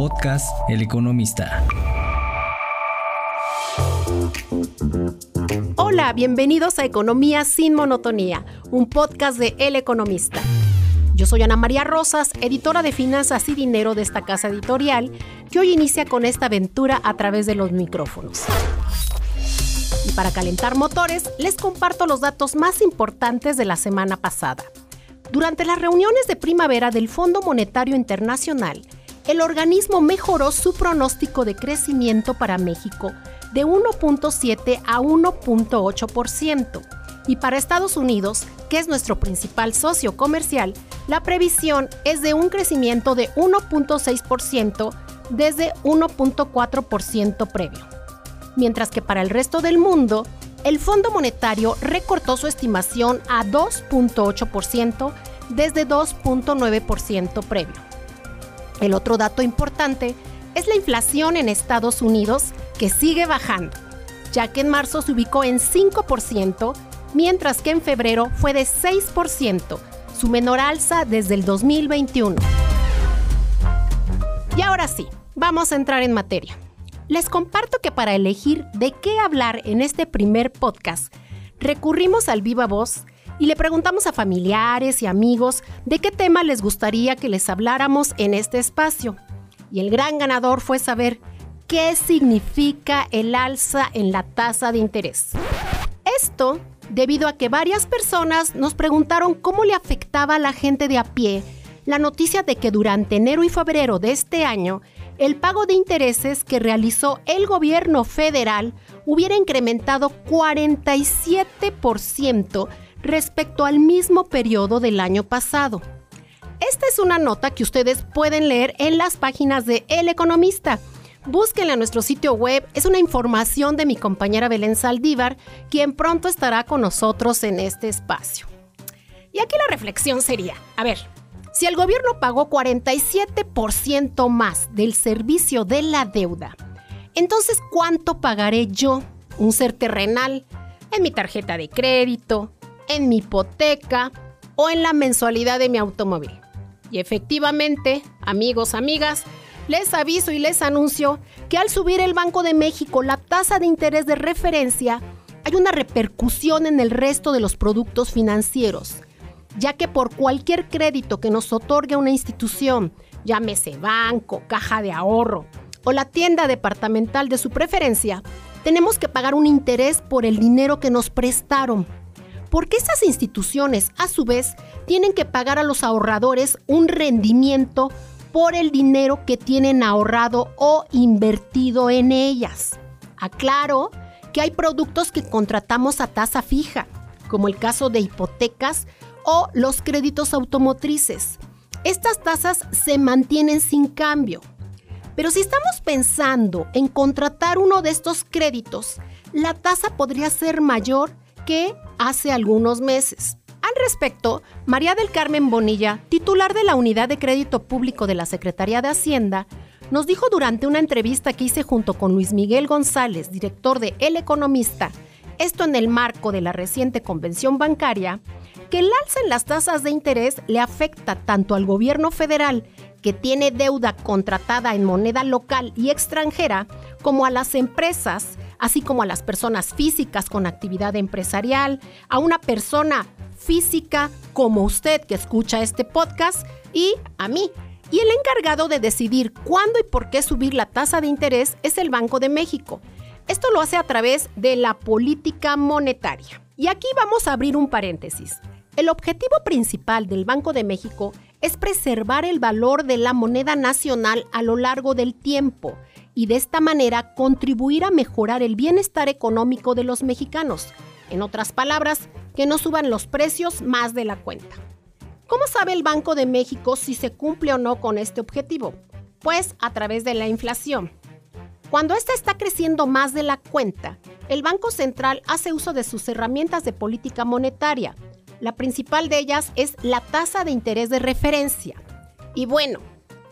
Podcast El Economista. Hola, bienvenidos a Economía sin Monotonía, un podcast de El Economista. Yo soy Ana María Rosas, editora de finanzas y dinero de esta casa editorial, que hoy inicia con esta aventura a través de los micrófonos. Y para calentar motores, les comparto los datos más importantes de la semana pasada. Durante las reuniones de primavera del Fondo Monetario Internacional, el organismo mejoró su pronóstico de crecimiento para México de 1.7 a 1.8%. Y para Estados Unidos, que es nuestro principal socio comercial, la previsión es de un crecimiento de 1.6% desde 1.4% previo. Mientras que para el resto del mundo, el Fondo Monetario recortó su estimación a 2.8% desde 2.9% previo. El otro dato importante es la inflación en Estados Unidos, que sigue bajando, ya que en marzo se ubicó en 5%, mientras que en febrero fue de 6%, su menor alza desde el 2021. Y ahora sí, vamos a entrar en materia. Les comparto que para elegir de qué hablar en este primer podcast, recurrimos al viva voz y le preguntamos a familiares y amigos de qué tema les gustaría que les habláramos en este espacio. Y el gran ganador fue saber qué significa el alza en la tasa de interés. Esto debido a que varias personas nos preguntaron cómo le afectaba a la gente de a pie la noticia de que durante enero y febrero de este año el pago de intereses que realizó el gobierno federal hubiera incrementado 47% respecto al mismo periodo del año pasado. Esta es una nota que ustedes pueden leer en las páginas de El Economista. Búsquenla en nuestro sitio web, es una información de mi compañera Belén Saldívar, quien pronto estará con nosotros en este espacio. Y aquí la reflexión sería, a ver, si el gobierno pagó 47% más del servicio de la deuda, entonces ¿cuánto pagaré yo, un ser terrenal, en mi tarjeta de crédito, en mi hipoteca o en la mensualidad de mi automóvil? Y efectivamente, amigos, amigas, les aviso y les anuncio que al subir el Banco de México la tasa de interés de referencia, hay una repercusión en el resto de los productos financieros ya que por cualquier crédito que nos otorgue una institución, llámese banco, caja de ahorro o la tienda departamental de su preferencia, tenemos que pagar un interés por el dinero que nos prestaron. Porque esas instituciones, a su vez, tienen que pagar a los ahorradores un rendimiento por el dinero que tienen ahorrado o invertido en ellas. Aclaro que hay productos que contratamos a tasa fija, como el caso de hipotecas o los créditos automotrices. Estas tasas se mantienen sin cambio. Pero si estamos pensando en contratar uno de estos créditos, la tasa podría ser mayor que hace algunos meses. Al respecto, María del Carmen Bonilla, titular de la Unidad de Crédito Público de la Secretaría de Hacienda, nos dijo durante una entrevista que hice junto con Luis Miguel González, director de El Economista, esto en el marco de la reciente convención bancaria, que el alza en las tasas de interés le afecta tanto al gobierno federal, que tiene deuda contratada en moneda local y extranjera, como a las empresas, así como a las personas físicas con actividad empresarial, a una persona física como usted que escucha este podcast y a mí. Y el encargado de decidir cuándo y por qué subir la tasa de interés es el Banco de México. Esto lo hace a través de la política monetaria. Y aquí vamos a abrir un paréntesis. El objetivo principal del Banco de México es preservar el valor de la moneda nacional a lo largo del tiempo y de esta manera contribuir a mejorar el bienestar económico de los mexicanos. En otras palabras, que no suban los precios más de la cuenta. ¿Cómo sabe el Banco de México si se cumple o no con este objetivo? Pues a través de la inflación. Cuando ésta está creciendo más de la cuenta, el Banco Central hace uso de sus herramientas de política monetaria, la principal de ellas es la tasa de interés de referencia. Y bueno,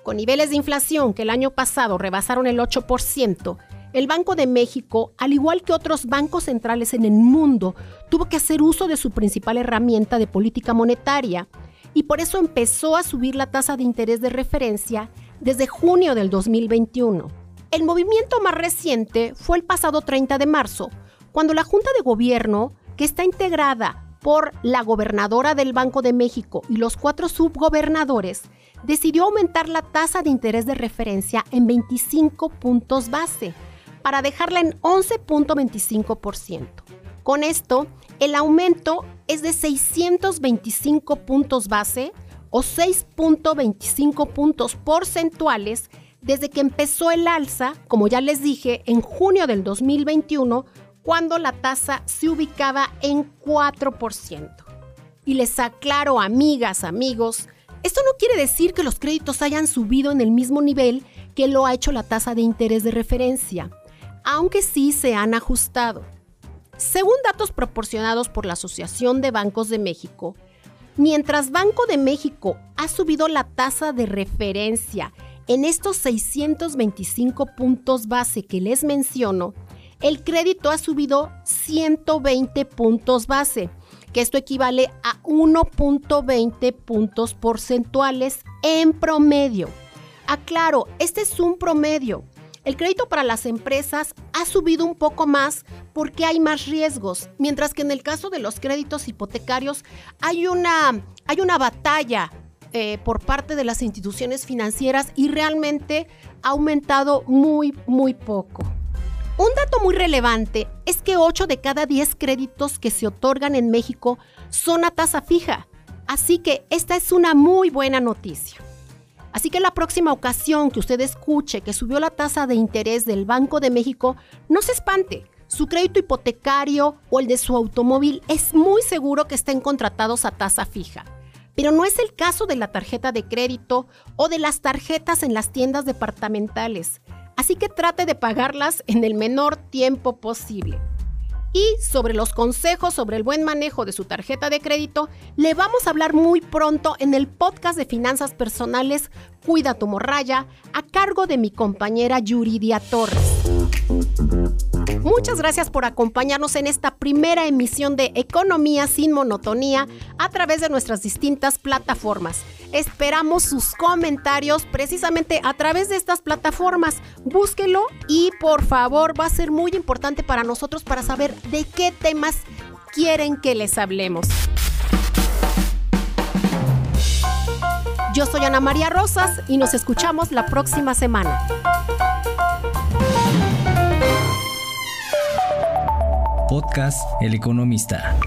con niveles de inflación que el año pasado rebasaron el 8%, el Banco de México, al igual que otros bancos centrales en el mundo, tuvo que hacer uso de su principal herramienta de política monetaria y por eso empezó a subir la tasa de interés de referencia desde junio del 2021. El movimiento más reciente fue el pasado 30 de marzo, cuando la Junta de Gobierno, que está integrada por la gobernadora del Banco de México y los cuatro subgobernadores, decidió aumentar la tasa de interés de referencia en 25 puntos base para dejarla en 11.25%. Con esto, el aumento es de 625 puntos base o 6.25 puntos porcentuales desde que empezó el alza, como ya les dije, en junio del 2021, cuando la tasa se ubicaba en 4%. Y les aclaro, amigas, amigos, esto no quiere decir que los créditos hayan subido en el mismo nivel que lo ha hecho la tasa de interés de referencia, aunque sí se han ajustado. Según datos proporcionados por la Asociación de Bancos de México, mientras Banco de México ha subido la tasa de referencia en estos 625 puntos base que les menciono, el crédito ha subido 120 puntos base que esto equivale a 1.20 puntos porcentuales en promedio. Aclaro, este es un promedio. El crédito para las empresas ha subido un poco más porque hay más riesgos, mientras que en el caso de los créditos hipotecarios hay una, hay una batalla eh, por parte de las instituciones financieras y realmente ha aumentado muy, muy poco. Un dato muy relevante es que 8 de cada 10 créditos que se otorgan en México son a tasa fija, así que esta es una muy buena noticia. Así que la próxima ocasión que usted escuche que subió la tasa de interés del Banco de México, no se espante. Su crédito hipotecario o el de su automóvil es muy seguro que estén contratados a tasa fija. Pero no es el caso de la tarjeta de crédito o de las tarjetas en las tiendas departamentales así que trate de pagarlas en el menor tiempo posible. Y sobre los consejos sobre el buen manejo de su tarjeta de crédito, le vamos a hablar muy pronto en el podcast de finanzas personales Cuida tu morralla, a cargo de mi compañera Yuridia Torres. Muchas gracias por acompañarnos en esta primera emisión de Economía sin monotonía a través de nuestras distintas plataformas. Esperamos sus comentarios precisamente a través de estas plataformas. Búsquelo y por favor va a ser muy importante para nosotros para saber de qué temas quieren que les hablemos. Yo soy Ana María Rosas y nos escuchamos la próxima semana. Podcast El Economista.